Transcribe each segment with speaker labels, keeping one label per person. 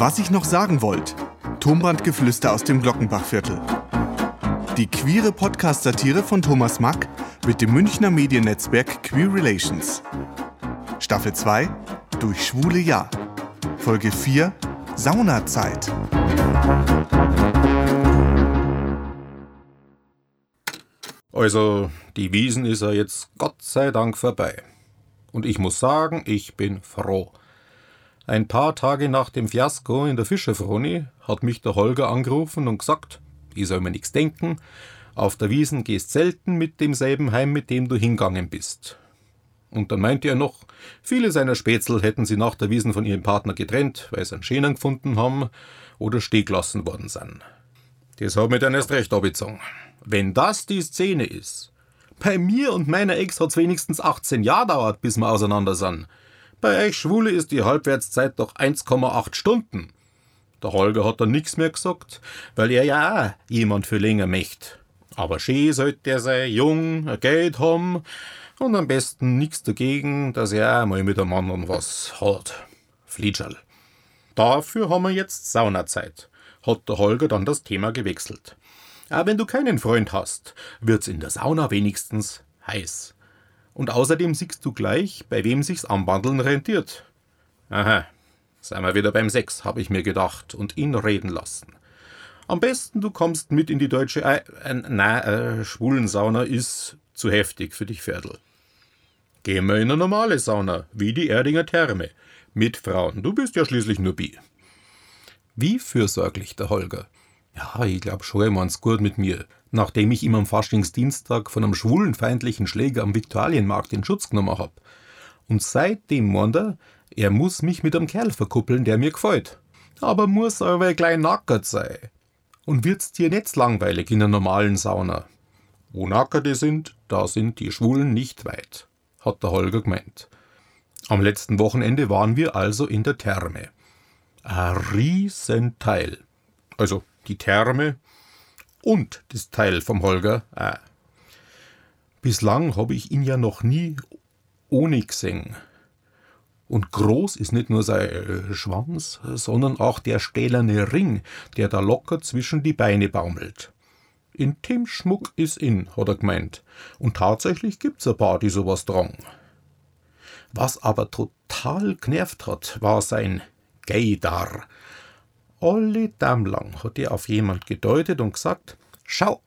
Speaker 1: Was ich noch sagen wollte. Tonbandgeflüster aus dem Glockenbachviertel. Die queere Podcast-Satire von Thomas Mack mit dem Münchner Mediennetzwerk Queer Relations. Staffel 2 Durch schwule Ja. Folge 4 Saunazeit.
Speaker 2: Also, die Wiesen ist ja jetzt Gott sei Dank vorbei. Und ich muss sagen, ich bin froh. Ein paar Tage nach dem Fiasko in der Fischerfroni hat mich der Holger angerufen und gesagt, ich soll mir nichts denken, auf der Wiesen gehst selten mit demselben heim, mit dem du hingangen bist. Und dann meinte er noch, viele seiner Spätzl hätten sie nach der Wiesen von ihrem Partner getrennt, weil sie einen Schänen gefunden haben oder stehgelassen worden sind. Das hat mir dann erst recht abgezogen. Wenn das die Szene ist. Bei mir und meiner Ex hat's wenigstens 18 Jahre dauert, bis wir auseinander sind. Bei euch Schwule ist die Halbwertszeit doch 1,8 Stunden. Der Holger hat dann nichts mehr gesagt, weil er ja auch jemand für länger möchte. Aber schön sollte er sein, jung, ein Geld haben und am besten nichts dagegen, dass er auch mal mit einem anderen was hat. Flietscherl. Dafür haben wir jetzt Saunazeit, hat der Holger dann das Thema gewechselt. Aber wenn du keinen Freund hast, wird's in der Sauna wenigstens heiß. Und außerdem siehst du gleich, bei wem sich's anbandeln rentiert. Aha, seien wir wieder beim Sex, habe ich mir gedacht und ihn reden lassen. Am besten du kommst mit in die deutsche, äh, äh, na, äh, schwulen Sauna ist zu heftig für dich, Pferdl. Gehen wir in eine normale Sauna, wie die Erdinger Therme, mit Frauen. Du bist ja schließlich nur bi. Wie fürsorglich der Holger. Ja, ich glaub schon, er meint's gut mit mir. Nachdem ich ihm am Faschingsdienstag von einem schwulenfeindlichen Schläger am Viktualienmarkt in Schutz genommen hab. Und seitdem meint er, er muss mich mit einem Kerl verkuppeln, der mir gefällt. Aber muss aber gleich nackert sein. Und wird's dir nicht langweilig in einer normalen Sauna? Wo Nackerte sind, da sind die Schwulen nicht weit, hat der Holger gemeint. Am letzten Wochenende waren wir also in der Therme. Ein Riesenteil. Also die Therme und das Teil vom Holger auch. Bislang habe ich ihn ja noch nie ohne gesehen. Und groß ist nicht nur sein äh, Schwanz, sondern auch der stählerne Ring, der da locker zwischen die Beine baumelt. Intimschmuck ist in, hat er gemeint. Und tatsächlich gibt's ein paar, die sowas tragen. Was aber total genervt hat, war sein Gaydar, alle Dam lang hat er auf jemand gedeutet und gesagt, schau,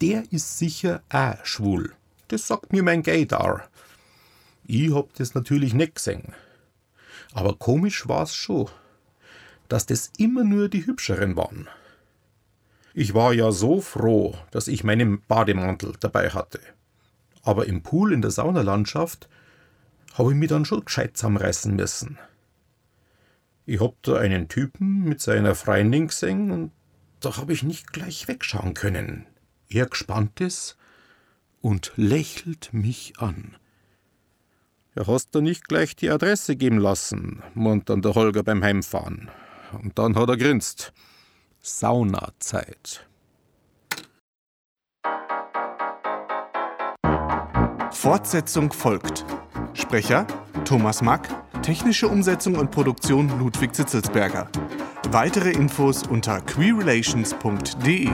Speaker 2: der ist sicher auch schwul. Das sagt mir mein Gaydar. Ich hab das natürlich nicht gesehen. Aber komisch war's schon, dass das immer nur die Hübscheren waren. Ich war ja so froh, dass ich meinen Bademantel dabei hatte. Aber im Pool in der Saunalandschaft habe ich mich dann schon gescheit zusammenreißen müssen. Ich hab da einen Typen mit seiner Freundin gesehen und da hab ich nicht gleich wegschauen können. Er gespannt ist und lächelt mich an. Ja, hast du nicht gleich die Adresse geben lassen, meint dann der Holger beim Heimfahren. Und dann hat er grinst. Saunazeit.
Speaker 1: Fortsetzung folgt. Sprecher Thomas Mack, technische Umsetzung und Produktion Ludwig Zitzelsberger. Weitere Infos unter queerrelations.de.